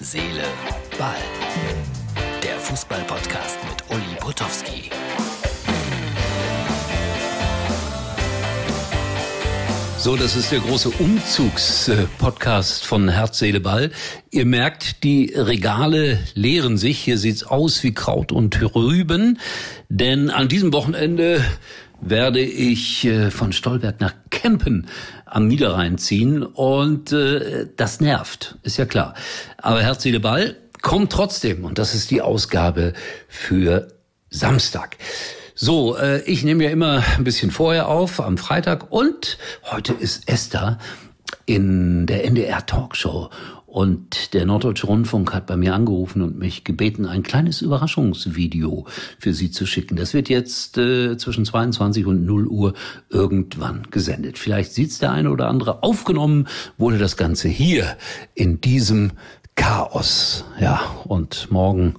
Seele, Ball. Der Fußball-Podcast mit Uli Potowski. So, das ist der große Umzugs-Podcast von Herz, Seele, Ball. Ihr merkt, die Regale leeren sich. Hier sieht's aus wie Kraut und Rüben. Denn an diesem Wochenende werde ich äh, von Stolberg nach Kempen am Niederrhein ziehen und äh, das nervt, ist ja klar. Aber Herz, Seele, Ball kommt trotzdem und das ist die Ausgabe für Samstag. So, äh, ich nehme ja immer ein bisschen vorher auf, am Freitag und heute ist Esther in der NDR Talkshow und der Norddeutsche Rundfunk hat bei mir angerufen und mich gebeten, ein kleines Überraschungsvideo für Sie zu schicken. Das wird jetzt äh, zwischen 22 und 0 Uhr irgendwann gesendet. Vielleicht sieht's der eine oder andere. Aufgenommen wurde das Ganze hier in diesem Chaos. Ja, und morgen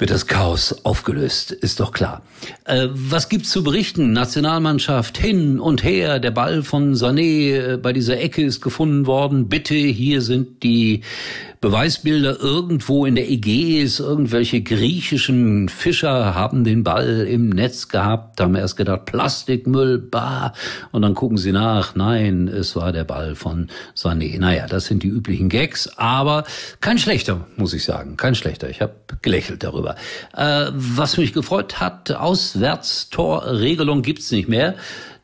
wird das Chaos aufgelöst, ist doch klar. Äh, was gibt's zu berichten? Nationalmannschaft hin und her, der Ball von Sané äh, bei dieser Ecke ist gefunden worden. Bitte, hier sind die Beweisbilder irgendwo in der Ägäis, irgendwelche griechischen Fischer haben den Ball im Netz gehabt, haben erst gedacht, Plastikmüll, bah, und dann gucken sie nach, nein, es war der Ball von Sané. Naja, das sind die üblichen Gags, aber kein schlechter, muss ich sagen, kein schlechter. Ich habe gelächelt darüber. Äh, was mich gefreut hat, Auswärtstorregelung gibt's nicht mehr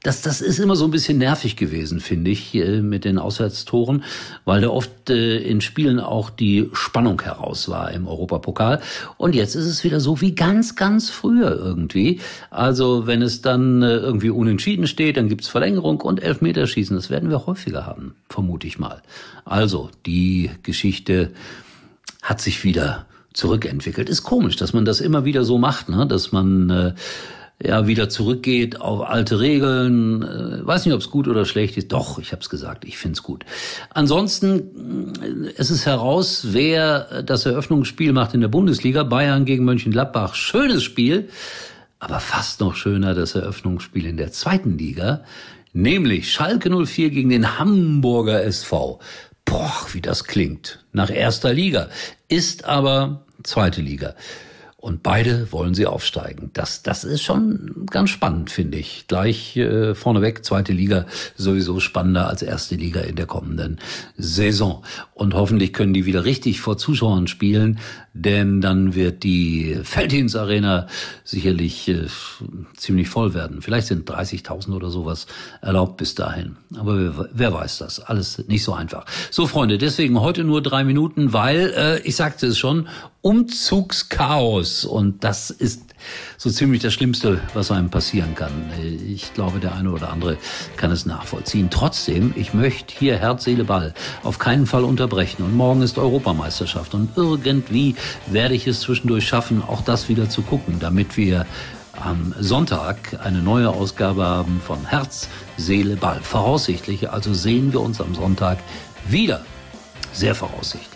das, das ist immer so ein bisschen nervig gewesen, finde ich, mit den Auswärtstoren, weil da oft äh, in Spielen auch die Spannung heraus war im Europapokal. Und jetzt ist es wieder so wie ganz, ganz früher irgendwie. Also wenn es dann äh, irgendwie unentschieden steht, dann gibt's Verlängerung und Elfmeterschießen. Das werden wir häufiger haben, vermute ich mal. Also die Geschichte hat sich wieder zurückentwickelt. Ist komisch, dass man das immer wieder so macht, ne? dass man äh, ja wieder zurückgeht auf alte Regeln. Äh, weiß nicht, ob es gut oder schlecht ist. Doch, ich habe es gesagt, ich find's gut. Ansonsten, äh, es ist heraus, wer das Eröffnungsspiel macht in der Bundesliga. Bayern gegen Mönchengladbach. Schönes Spiel, aber fast noch schöner das Eröffnungsspiel in der zweiten Liga. Nämlich Schalke 04 gegen den Hamburger SV. Boah, wie das klingt. Nach erster Liga. Ist aber zweite Liga. Und beide wollen sie aufsteigen. Das, das ist schon ganz spannend, finde ich. Gleich äh, vorneweg, zweite Liga sowieso spannender als erste Liga in der kommenden Saison. Und hoffentlich können die wieder richtig vor Zuschauern spielen, denn dann wird die Feldhins Arena sicherlich äh, ziemlich voll werden. Vielleicht sind 30.000 oder sowas erlaubt bis dahin. Aber wer, wer, weiß das? Alles nicht so einfach. So, Freunde, deswegen heute nur drei Minuten, weil, äh, ich sagte es schon, Umzugschaos. Und das ist so ziemlich das Schlimmste, was einem passieren kann. Ich glaube, der eine oder andere kann es nachvollziehen. Trotzdem, ich möchte hier Herz, Seele, Ball auf keinen Fall unterbrechen. Und morgen ist Europameisterschaft. Und irgendwie werde ich es zwischendurch schaffen, auch das wieder zu gucken, damit wir am Sonntag eine neue Ausgabe haben von Herz, Seele, Ball. Voraussichtlich, also sehen wir uns am Sonntag wieder. Sehr voraussichtlich